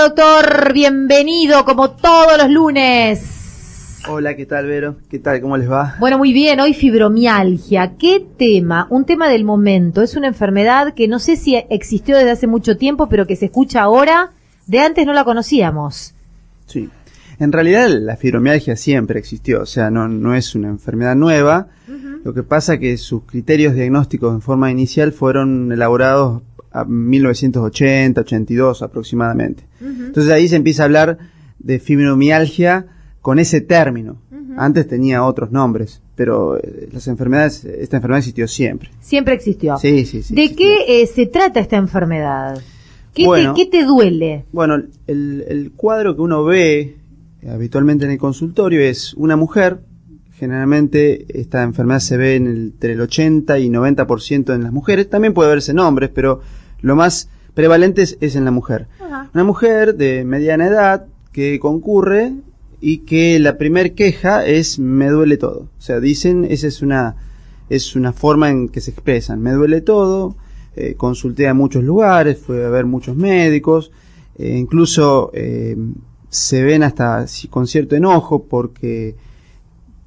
Hola doctor, bienvenido como todos los lunes. Hola, ¿qué tal Vero? ¿Qué tal? ¿Cómo les va? Bueno, muy bien, hoy fibromialgia. ¿Qué tema? Un tema del momento. Es una enfermedad que no sé si existió desde hace mucho tiempo, pero que se escucha ahora. De antes no la conocíamos. Sí. En realidad la fibromialgia siempre existió, o sea, no, no es una enfermedad nueva. Lo que pasa que sus criterios diagnósticos en forma inicial fueron elaborados a 1980, 82 aproximadamente. Entonces ahí se empieza a hablar de fibromialgia con ese término. Antes tenía otros nombres, pero eh, las enfermedades, esta enfermedad existió siempre. Siempre existió. Sí, sí, sí. ¿De qué eh, se trata esta enfermedad? ¿Qué, te, ¿qué te duele? Bueno, el, el cuadro que uno ve eh, habitualmente en el consultorio es una mujer Generalmente esta enfermedad se ve en el, entre el 80 y 90% en las mujeres. También puede verse en hombres, pero lo más prevalente es, en la mujer. Una mujer de mediana edad que concurre y que la primer queja es me duele todo. O sea, dicen, esa es una, es una forma en que se expresan. Me duele todo, eh, consulté a muchos lugares, fui a ver muchos médicos, eh, incluso eh, se ven hasta con cierto enojo porque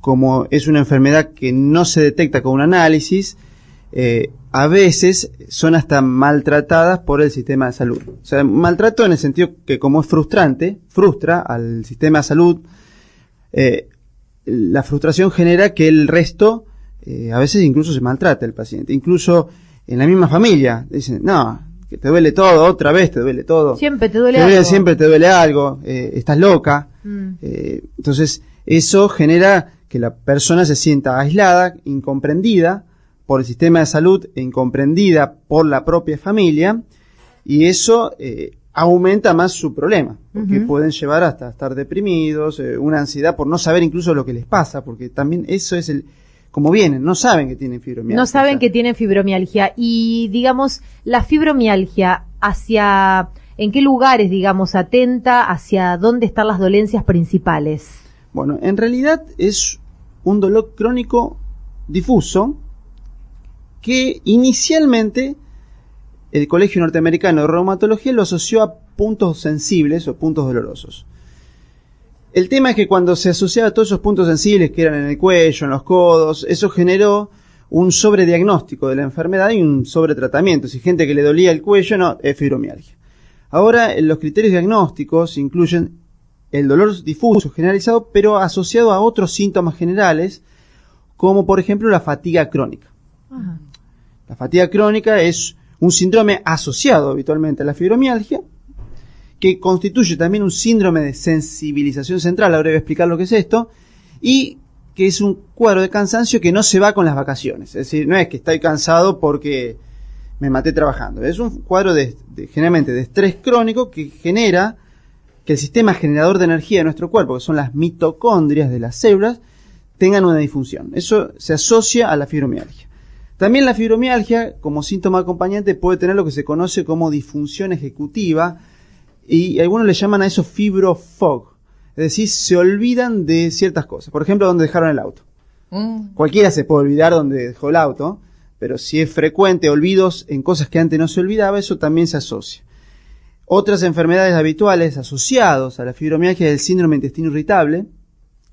como es una enfermedad que no se detecta con un análisis, eh, a veces son hasta maltratadas por el sistema de salud. O sea, maltrato en el sentido que como es frustrante, frustra al sistema de salud, eh, la frustración genera que el resto, eh, a veces incluso se maltrata el paciente. Incluso en la misma familia, dicen, no, que te duele todo, otra vez te duele todo. Siempre te duele algo. Siempre te duele algo, estás loca. Mm. entonces, eso genera que la persona se sienta aislada, incomprendida por el sistema de salud e incomprendida por la propia familia, y eso eh, aumenta más su problema, porque pueden llevar hasta estar deprimidos, eh, una ansiedad por no saber incluso lo que les pasa, porque también eso es el, como vienen, no saben que tienen fibromialgia. No saben que tienen fibromialgia. Y digamos, la fibromialgia, hacia, ¿en qué lugares, digamos, atenta? ¿Hacia dónde están las dolencias principales? Bueno, en realidad es un dolor crónico difuso que inicialmente el Colegio Norteamericano de Reumatología lo asoció a puntos sensibles o puntos dolorosos. El tema es que cuando se asociaba a todos esos puntos sensibles que eran en el cuello, en los codos, eso generó un sobrediagnóstico de la enfermedad y un sobretratamiento. Si gente que le dolía el cuello, no, es fibromialgia. Ahora, los criterios diagnósticos incluyen el dolor difuso generalizado, pero asociado a otros síntomas generales, como por ejemplo la fatiga crónica. La fatiga crónica es un síndrome asociado habitualmente a la fibromialgia, que constituye también un síndrome de sensibilización central, ahora voy a explicar lo que es esto, y que es un cuadro de cansancio que no se va con las vacaciones. Es decir, no es que estoy cansado porque me maté trabajando. Es un cuadro de, generalmente de estrés crónico que genera que el sistema generador de energía de nuestro cuerpo, que son las mitocondrias de las células, tengan una disfunción. Eso se asocia a la fibromialgia. También la fibromialgia, como síntoma acompañante, puede tener lo que se conoce como disfunción ejecutiva y algunos le llaman a eso fibrofog. Es decir, se olvidan de ciertas cosas. Por ejemplo, donde dejaron el auto. Mm. Cualquiera se puede olvidar donde dejó el auto, pero si es frecuente olvidos en cosas que antes no se olvidaba, eso también se asocia. Otras enfermedades habituales asociadas a la fibromialgia es el síndrome intestino irritable,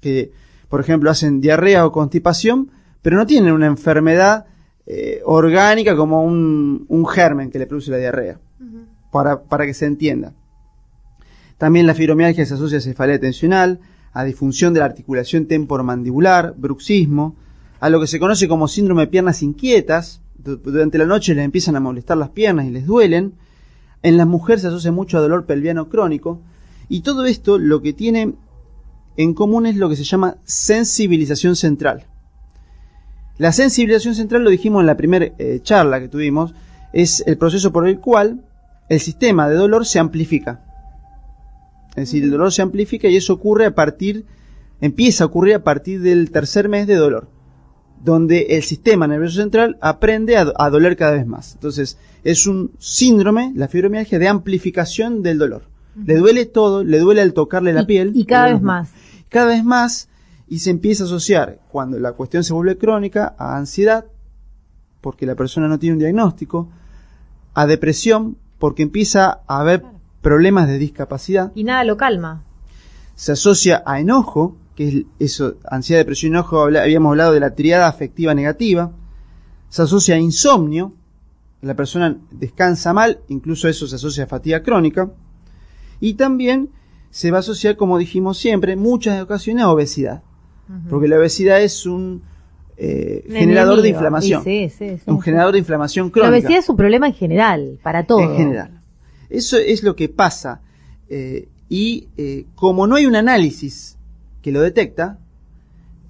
que por ejemplo hacen diarrea o constipación, pero no tienen una enfermedad eh, orgánica como un, un, germen que le produce la diarrea, para, para que se entienda. También la fibromialgia se asocia a cefalea tensional, a disfunción de la articulación temporomandibular, bruxismo, a lo que se conoce como síndrome de piernas inquietas. Durante la noche les empiezan a molestar las piernas y les duelen. En las mujeres se asocia mucho a dolor pelviano crónico. Y todo esto lo que tiene en común es lo que se llama sensibilización central. La sensibilización central, lo dijimos en la primera eh, charla que tuvimos, es el proceso por el cual el sistema de dolor se amplifica. Es decir, el dolor se amplifica y eso ocurre a partir, empieza a ocurrir a partir del tercer mes de dolor, donde el sistema nervioso central aprende a, doler cada vez más. Entonces, es un síndrome, la fibromialgia, de amplificación del dolor. Le duele todo, le duele al tocarle la piel. Y cada vez más. Cada vez más, y se empieza a asociar, cuando la cuestión se vuelve crónica, a ansiedad, porque la persona no tiene un diagnóstico, a depresión, porque empieza a haber problemas de discapacidad. Y nada lo calma. Se asocia a enojo, que es eso, ansiedad, depresión y enojo, habíamos hablado de la triada afectiva negativa. Se asocia a insomnio, la persona descansa mal, incluso eso se asocia a fatiga crónica. Y también se va a asociar, como dijimos siempre, muchas ocasiones a obesidad. Porque la obesidad es un eh, generador de inflamación. Sí, sí, un generador de inflamación crónica. La obesidad es un problema en general, para todo. En general. Eso es lo que pasa. Eh, y eh, como no hay un análisis que lo detecta,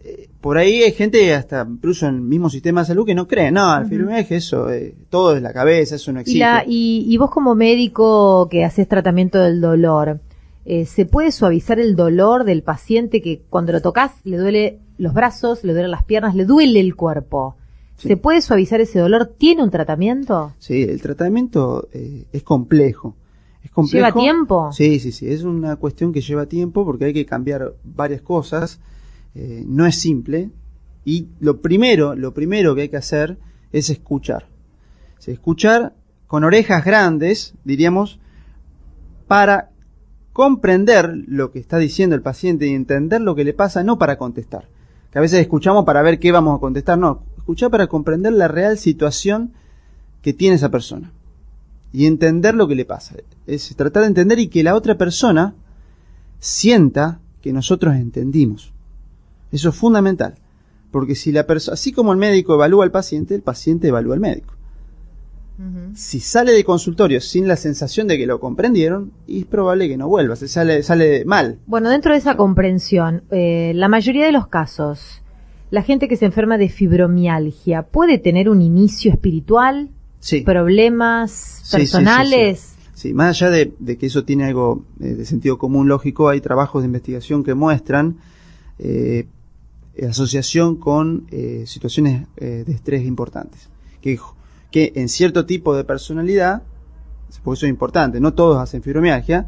eh, por ahí hay gente, hasta incluso en el mismo sistema de salud, que no cree, no, al uh eso, todo es la cabeza, eso no existe. Y, y, vos como médico que haces tratamiento del dolor, ¿se puede suavizar el dolor del paciente que cuando lo tocas le duele los brazos, le duelen las piernas, le duele el cuerpo? ¿Se puede suavizar ese dolor? ¿Tiene un tratamiento? Sí, el tratamiento eh, es complejo. Es complejo. ¿Lleva tiempo? Sí, sí, sí. Es una cuestión que lleva tiempo porque hay que cambiar varias cosas. Eh, no es simple. Y lo primero, lo primero que hay que hacer es escuchar. escuchar con orejas grandes, diríamos, para comprender lo que está diciendo el paciente y entender lo que le pasa, no para contestar. Que a veces escuchamos para ver qué vamos a contestar, no, escuchar para comprender la real situación que tiene esa persona y entender lo que le pasa. Es tratar de entender y que la otra persona sienta que nosotros entendimos. Eso es fundamental. Porque si la persona, así como el médico evalúa al paciente, el paciente evalúa al médico. Si sale de consultorio sin la sensación de que lo comprendieron, es probable que no vuelva, se sale, sale mal. Bueno, dentro de esa comprensión, eh, la mayoría de los casos, la gente que se enferma de fibromialgia puede tener un inicio espiritual, sí. problemas personales. Sí, más allá de, que eso tiene algo eh, de sentido común lógico, hay trabajos de investigación que muestran eh, asociación con eh, situaciones de estrés importantes, que, que en cierto tipo de personalidad, por eso es importante, no todos hacen fibromialgia,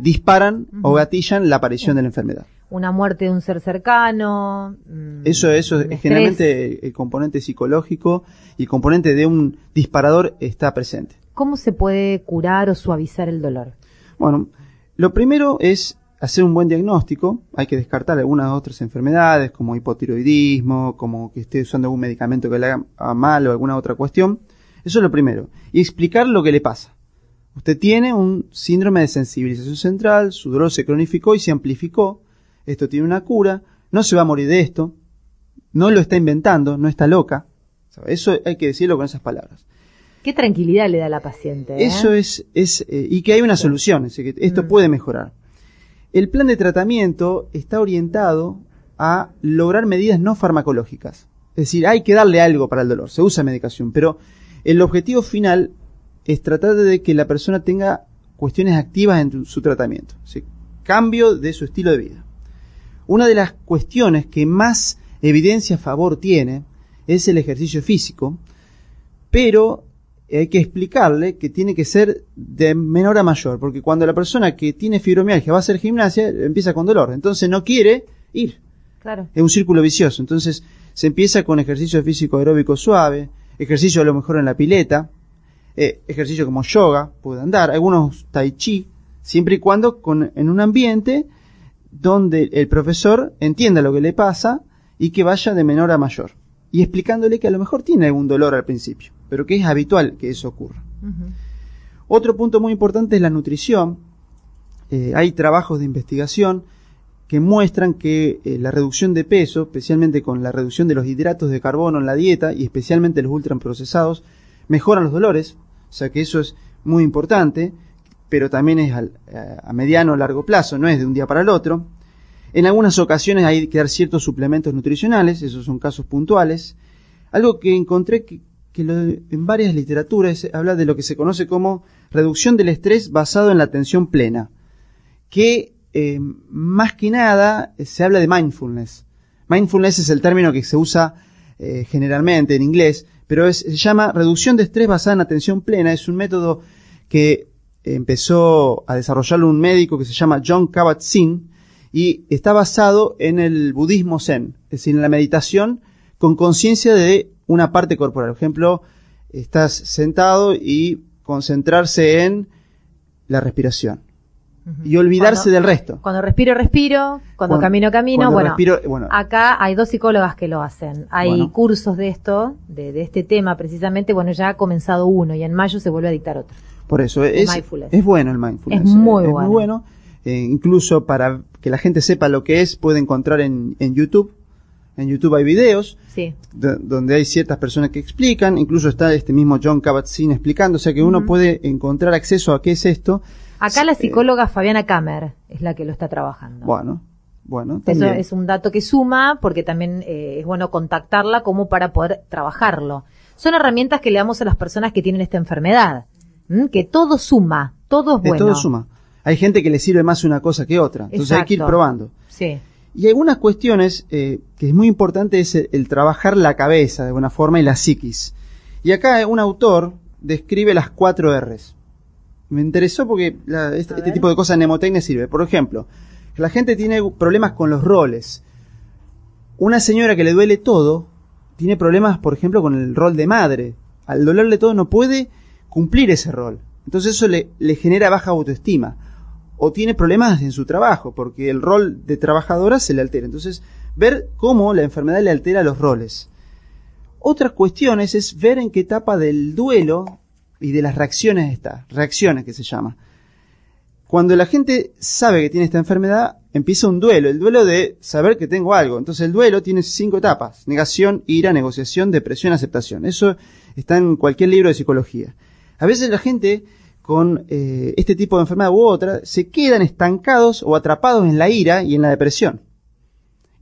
disparan o gatillan la aparición de la enfermedad una muerte de un ser cercano. Mm, eso, eso, generalmente el componente psicológico y el componente de un disparador está presente. ¿Cómo se puede curar o suavizar el dolor? Bueno, lo primero es hacer un buen diagnóstico. Hay que descartar algunas otras enfermedades como hipotiroidismo, como que esté usando algún medicamento que le haga mal o alguna otra cuestión. Eso es lo primero. Y explicar lo que le pasa. Usted tiene un síndrome de sensibilización central, su dolor se cronificó y se amplificó esto tiene una cura, no se va a morir de esto, no lo está inventando, no está loca. Eso hay que decirlo con esas palabras. Qué tranquilidad le da a la paciente. ¿eh? Eso es, es eh, y que hay una solución, que esto mm. puede mejorar. El plan de tratamiento está orientado a lograr medidas no farmacológicas. Es decir, hay que darle algo para el dolor, se usa medicación, pero el objetivo final es tratar de que la persona tenga cuestiones activas en su tratamiento, cambio de su estilo de vida. Una de las cuestiones que más evidencia a favor tiene es el ejercicio físico, pero hay que explicarle que tiene que ser de menor a mayor, porque cuando la persona que tiene fibromialgia va a hacer gimnasia, empieza con dolor, entonces no quiere ir. Claro. Es un círculo vicioso. Entonces se empieza con ejercicio físico aeróbico suave, ejercicio a lo mejor en la pileta, eh, ejercicio como yoga, puede andar, algunos tai chi, siempre y cuando con, en un ambiente donde el profesor entienda lo que le pasa y que vaya de menor a mayor. y explicándole que a lo mejor tiene algún dolor al principio, pero que es habitual que eso ocurra. Otro punto muy importante es la nutrición. Eh, hay trabajos de investigación que muestran que eh, la reducción de peso, especialmente con la reducción de los hidratos de carbono en la dieta y especialmente los ultraprocesados, mejoran los dolores. O sea que eso es muy importante, pero también es al- a mediano o largo plazo, no es de un día para el otro. En algunas ocasiones hay que dar ciertos suplementos nutricionales, esos son casos puntuales. Algo que encontré que, que en varias literaturas habla de lo que se conoce como reducción del estrés basado en la atención plena, que eh, más que nada eh, se habla de mindfulness. Mindfulness es el término que se usa eh, generalmente en inglés, pero se llama reducción de estrés basada en atención plena. Es un método que empezó a desarrollarlo un médico que se llama John Kabat-Zinn y está basado en el budismo zen, es decir, en la meditación con conciencia de una parte corporal. Por ejemplo, estás sentado y concentrarse en la respiración y olvidarse Cuando- del resto. Cuando respiro, respiro. Cuando, Cuando- camino, camino. cuando Bueno, respiro, bueno. acá hay dos psicólogas que lo hacen. Hay Bueno. cursos de esto, de, de este tema precisamente. Bueno, ya ha comenzado uno y en mayo se vuelve a dictar otro. Por eso es, es bueno el mindfulness. Es muy eh, bueno. muy bueno. Eh, incluso para que la gente sepa lo que es, puede encontrar en, en YouTube. En YouTube hay videos Sí. donde hay ciertas personas que explican. Incluso está este mismo John Kabat-Zinn explicando. O sea que uno puede encontrar acceso a qué es esto. Acá la Eh, psicóloga Fabiana Kammer es la que lo está trabajando. Bueno, bueno. Eso es un dato que suma porque también eh, es bueno contactarla como para poder trabajarlo. Son herramientas que le damos a las personas que tienen esta enfermedad. Que todo suma, todo es bueno. todo suma. Hay gente que le sirve más una cosa que otra. Entonces hay que ir probando. Sí. Y algunas cuestiones eh, que es muy importante es el, el trabajar la cabeza de alguna forma y la psiquis. Y acá un autor describe las cuatro R's. Me interesó porque la- este, este tipo de cosas en mnemotecnia sirve. Por ejemplo, la gente tiene problemas con los roles. Una señora que le duele todo tiene problemas, por ejemplo, con el rol de madre. Al dolerle todo no puede cumplir ese rol. Entonces eso le, le genera baja autoestima. O tiene problemas en su trabajo, porque el rol de trabajadora se le altera. Entonces, ver cómo la enfermedad le altera los roles. Otras cuestiones es ver en qué etapa del duelo y de las reacciones está. Reacciones que se llama. Cuando la gente sabe que tiene esta enfermedad, empieza un duelo, el duelo de saber que tengo algo. Entonces el duelo tiene cinco etapas. Negación, ira, negociación, depresión, aceptación. Eso está en cualquier libro de psicología. A veces la gente con eh, este tipo de enfermedad u otra se quedan estancados o atrapados en la ira y en la depresión.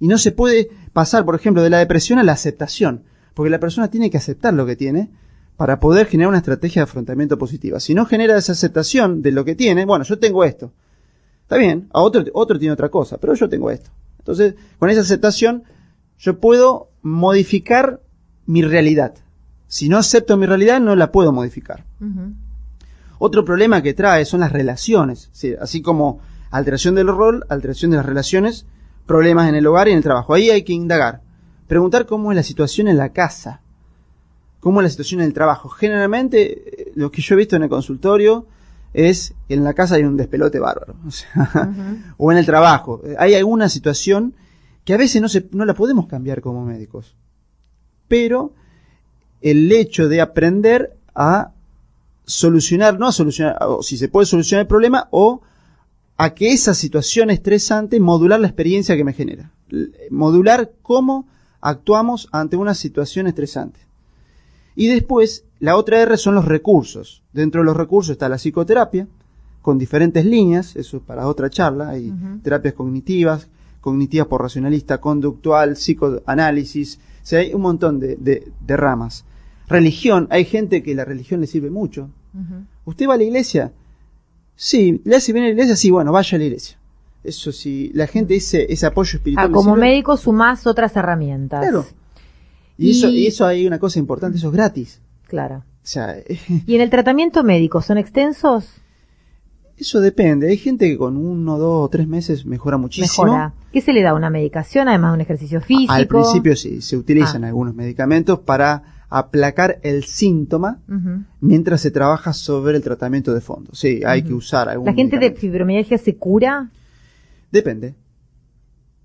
Y no se puede pasar, por ejemplo, de la depresión a la aceptación, porque la persona tiene que aceptar lo que tiene para poder generar una estrategia de afrontamiento positiva. Si no genera esa aceptación de lo que tiene, bueno, yo tengo esto. Está bien, a otro, otro tiene otra cosa, pero yo tengo esto. Entonces, con esa aceptación, yo puedo modificar mi realidad. Si no acepto mi realidad, no la puedo modificar. Otro problema que trae son las relaciones, Sí, así como alteración del rol, alteración de las relaciones, problemas en el hogar y en el trabajo. Ahí hay que indagar, preguntar cómo es la situación en la casa, cómo es la situación en el trabajo. Generalmente, eh, lo que yo he visto en el consultorio es que en la casa hay un despelote bárbaro, o, sea, Ujú. o en el trabajo. Eh, Hay alguna situación que a veces no, se, no la podemos cambiar como médicos, pero el hecho de aprender a solucionar, no a solucionar, o si se puede solucionar el problema, o a que esa situación estresante modular la experiencia que me genera. Modular cómo actuamos ante una situación estresante. Y después, la otra R son los recursos. Dentro de los recursos está la psicoterapia, con diferentes líneas, eso es para otra charla, hay terapias cognitivas, cognitivas por racionalista, conductual, psicoanálisis, o sea, hay un montón de, de- de ramas. Religión, hay gente que la religión le sirve mucho. ¿Usted va a la iglesia? Sí, ¿le hace bien a la iglesia? Sí, bueno, vaya a la iglesia. Eso sí, la gente ese, ese apoyo espiritual. Ah, como médico sumás otras herramientas. Claro. Y, Y- Eso, y eso hay una cosa importante, eso es gratis. Claro. O sea, ¿Y en el tratamiento médico son extensos? eso depende. Hay gente que con uno, dos o tres meses mejora muchísimo. Mejora. ¿Qué se le da? ¿Una medicación, además de un ejercicio físico? Al principio sí, se utilizan Ah. algunos medicamentos para aplacar el síntoma mientras se trabaja sobre el tratamiento de fondo. Sí, hay que usar algún ¿La gente de fibromialgia se cura? Depende.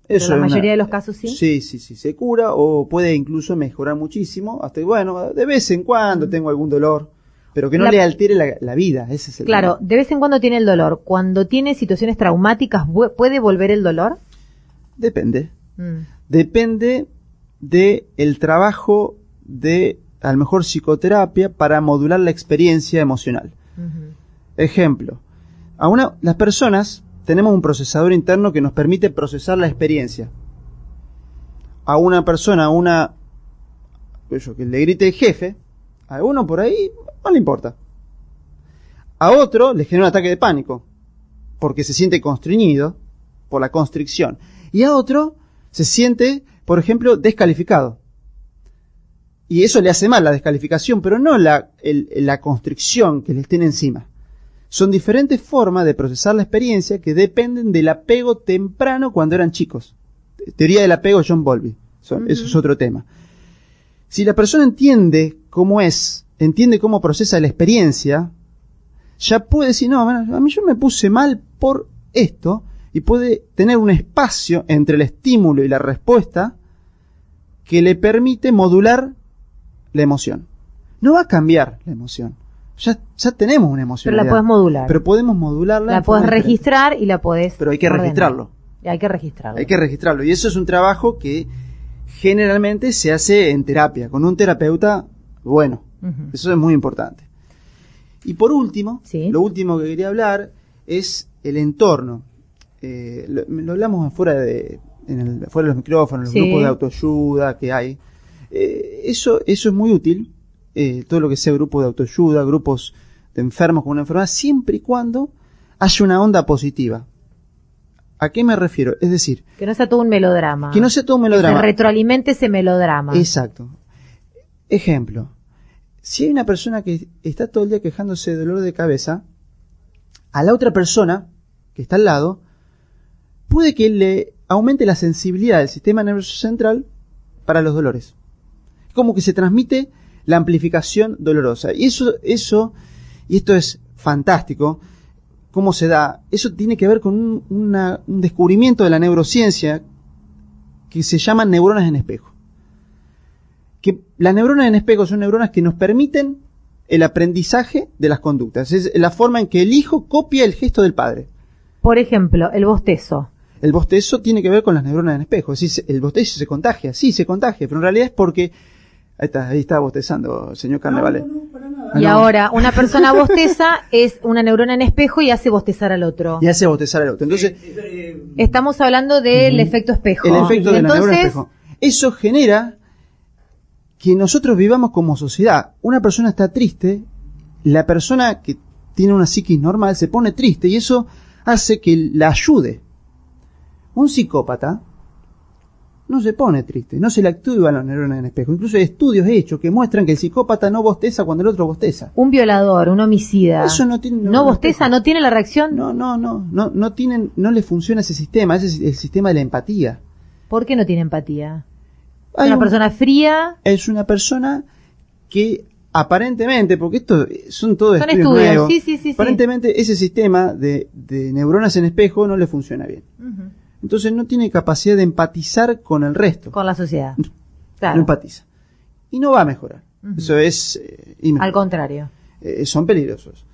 Pero la mayoría una- de los casos sí. Sí, sí, sí, se cura o puede incluso mejorar muchísimo. Hasta, bueno, de vez en cuando tengo algún dolor, pero que no La- le altere la, la vida, ese es el Claro, tema. de vez en cuando tiene el dolor. Cuando tiene situaciones traumáticas, ¿vu- ¿puede volver el dolor? Depende. Mm. Depende de el trabajo de, a lo mejor, psicoterapia para modular la experiencia emocional. Ejemplo, a una, las personas tenemos un procesador interno que nos permite procesar la experiencia. A una persona, a una, yo, que le grite el jefe, a uno por ahí no le importa. A otro le genera un ataque de pánico, porque se siente constreñido por la constricción. Y a otro se siente, por ejemplo, descalificado. Y eso le hace mal la descalificación, pero no la, el- la constricción que le estén encima. Son diferentes formas de procesar la experiencia que dependen del apego temprano cuando eran chicos. Teoría del apego John Bowlby. Son- Eso es otro tema. Si la persona entiende cómo es, entiende cómo procesa la experiencia, ya puede decir, no, bueno, a mí yo me puse mal por esto, y puede tener un espacio entre el estímulo y la respuesta que le permite modular la emoción. No va a cambiar la emoción. Ya, ya tenemos una emoción. Pero la puedes modular. Pero podemos modularla. la puedes diferente. registrar y la puedes. Pero hay que ordenar. registrarlo. Y Hay que registrarlo. Hay que registrarlo. Y eso es un trabajo que generalmente se hace en terapia, con un terapeuta bueno. Eso es muy importante. Y por último, Sí. lo último que quería hablar es el entorno. Eh, lo, lo hablamos fuera de, en el- fuera de los micrófonos, los Sí. grupos de autoayuda que hay. Eh, eso, eso es muy útil, eh, todo lo que sea grupo de autoayuda, grupos de enfermos con una enfermedad, siempre y cuando haya una onda positiva. ¿A qué me refiero? Es decir, Que no sea todo un melodrama. que no sea todo un Que melodrama. se retroalimente ese melodrama. Exacto. Ejemplo. Si hay una persona que está todo el día quejándose de dolor de cabeza, a la otra persona que está al lado, puede que le aumente la sensibilidad del sistema nervioso central para los dolores. Es como que se transmite la amplificación dolorosa. Y eso, eso, y esto es fantástico, cómo se da. Eso tiene que ver con un, una- un descubrimiento de la neurociencia que se llama neuronas en espejo. Que las neuronas en espejo son neuronas que nos permiten el aprendizaje de las conductas. Es la forma en que el hijo copia el gesto del padre. Por ejemplo, el bostezo. El bostezo tiene que ver con las neuronas en espejo. Es decir, el bostezo se contagia, sí, se contagia, pero en realidad es porque... Ahí está, ahí está bostezando, señor Carnevale. Ah, Y no. ahora, una persona bosteza es una neurona en espejo y hace bostezar al otro. Y hace bostezar al otro. Entonces, Estamos hablando del efecto espejo. el efecto Y de la neurona en entonces, espejo. Eso genera que nosotros vivamos como sociedad. Una persona está triste, la persona que tiene una psiquis normal se pone triste y eso hace que la ayude. Un psicópata no se pone triste, no se le activan las neuronas en espejo. Incluso hay estudios hechos que muestran que el psicópata no bosteza cuando el otro bosteza. Un violador, un homicida. Eso no tiene no bosteza, no tiene la reacción. No, no, no, no, no tienen, no le funciona ese sistema, ese es el sistema de la empatía. ¿Por qué no tiene empatía? Es Hay una un- persona fría. es una persona que aparentemente, porque esto son todos Son estudios, estudios, nuevos, sí, sí, sí, sí. aparentemente ese sistema de, de neuronas en espejo no le funciona bien. Ujú. Entonces no tiene capacidad de empatizar con el resto. Con la sociedad. No Claro. empatiza. Y no va a mejorar. Eso es... eh. Al contrario. Eh, son peligrosos.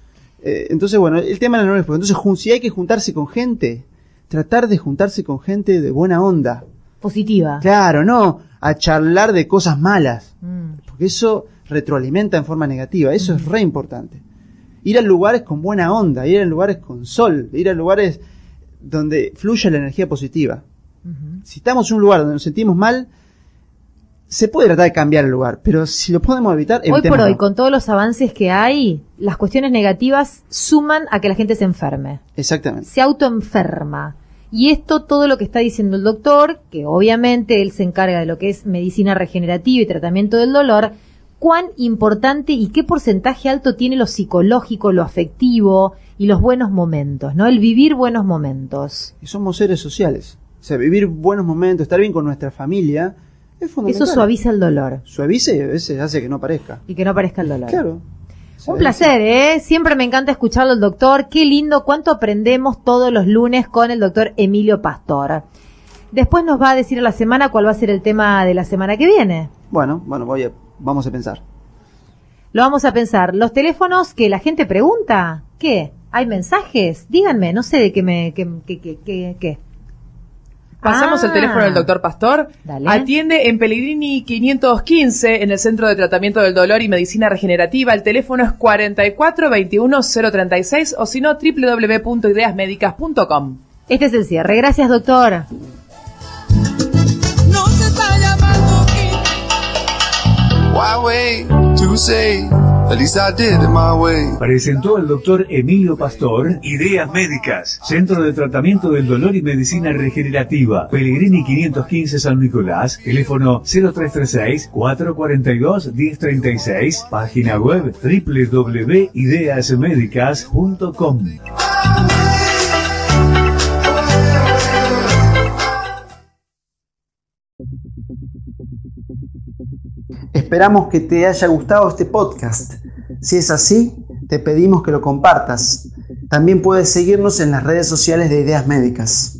Eh, entonces, bueno, el tema de la espejo. Entonces, si hay que juntarse con gente, tratar de juntarse con gente de buena onda. Positiva. Claro, no a charlar de cosas malas. Mm. Porque eso retroalimenta en forma negativa. Eso es re importante. Ir a lugares con buena onda, ir a lugares con sol, ir a lugares donde fluya la energía positiva. Si estamos en un lugar donde nos sentimos mal, se puede tratar de cambiar el lugar, pero si lo podemos evitar, Hoy por hoy, con todos los avances que hay, las cuestiones negativas suman a que la gente se enferme. Exactamente. se autoenferma. Y esto, todo lo que está diciendo el doctor, que obviamente él se encarga de lo que es medicina regenerativa y tratamiento del dolor, cuán importante y qué porcentaje alto tiene lo psicológico, lo afectivo y los buenos momentos, ¿no? El vivir buenos momentos. Y somos seres sociales. O sea, vivir buenos momentos, estar bien con nuestra familia, es fundamental. Eso suaviza el dolor Suaviza y a veces hace que no parezca. y que no aparezca el dolor. Claro. Un placer, ¿eh? Siempre me encanta escucharlo al doctor. Qué lindo, cuánto aprendemos todos los lunes con el doctor Emilio Pastor. Después nos va a decir a la semana cuál va a ser el tema de la semana que viene. Bueno, bueno, voy a, vamos a pensar. Lo vamos a pensar. Los teléfonos que la gente pregunta, ¿qué? ¿Hay mensajes? Díganme, no sé de qué me... Qué, qué, qué, qué, qué. Pasamos Ah. el teléfono del doctor Pastor. Dale. Atiende en Pellegrini 515 en el Centro de Tratamiento del Dolor y Medicina Regenerativa. El teléfono es 44 21 036 o si no www.ideasmedicas.com. Este es el cierre. Gracias, doctor. No se está llamando aquí. Presentó el doctor Emilio Pastor Ideas Médicas, Centro de Tratamiento del Dolor y Medicina Regenerativa, Pellegrini 515 San Nicolás, teléfono 0336-442-1036, página web www.ideasmedicas.com. Esperamos que te haya gustado este podcast. Si es así, te pedimos que lo compartas. También puedes seguirnos en las redes sociales de Ideas Médicas.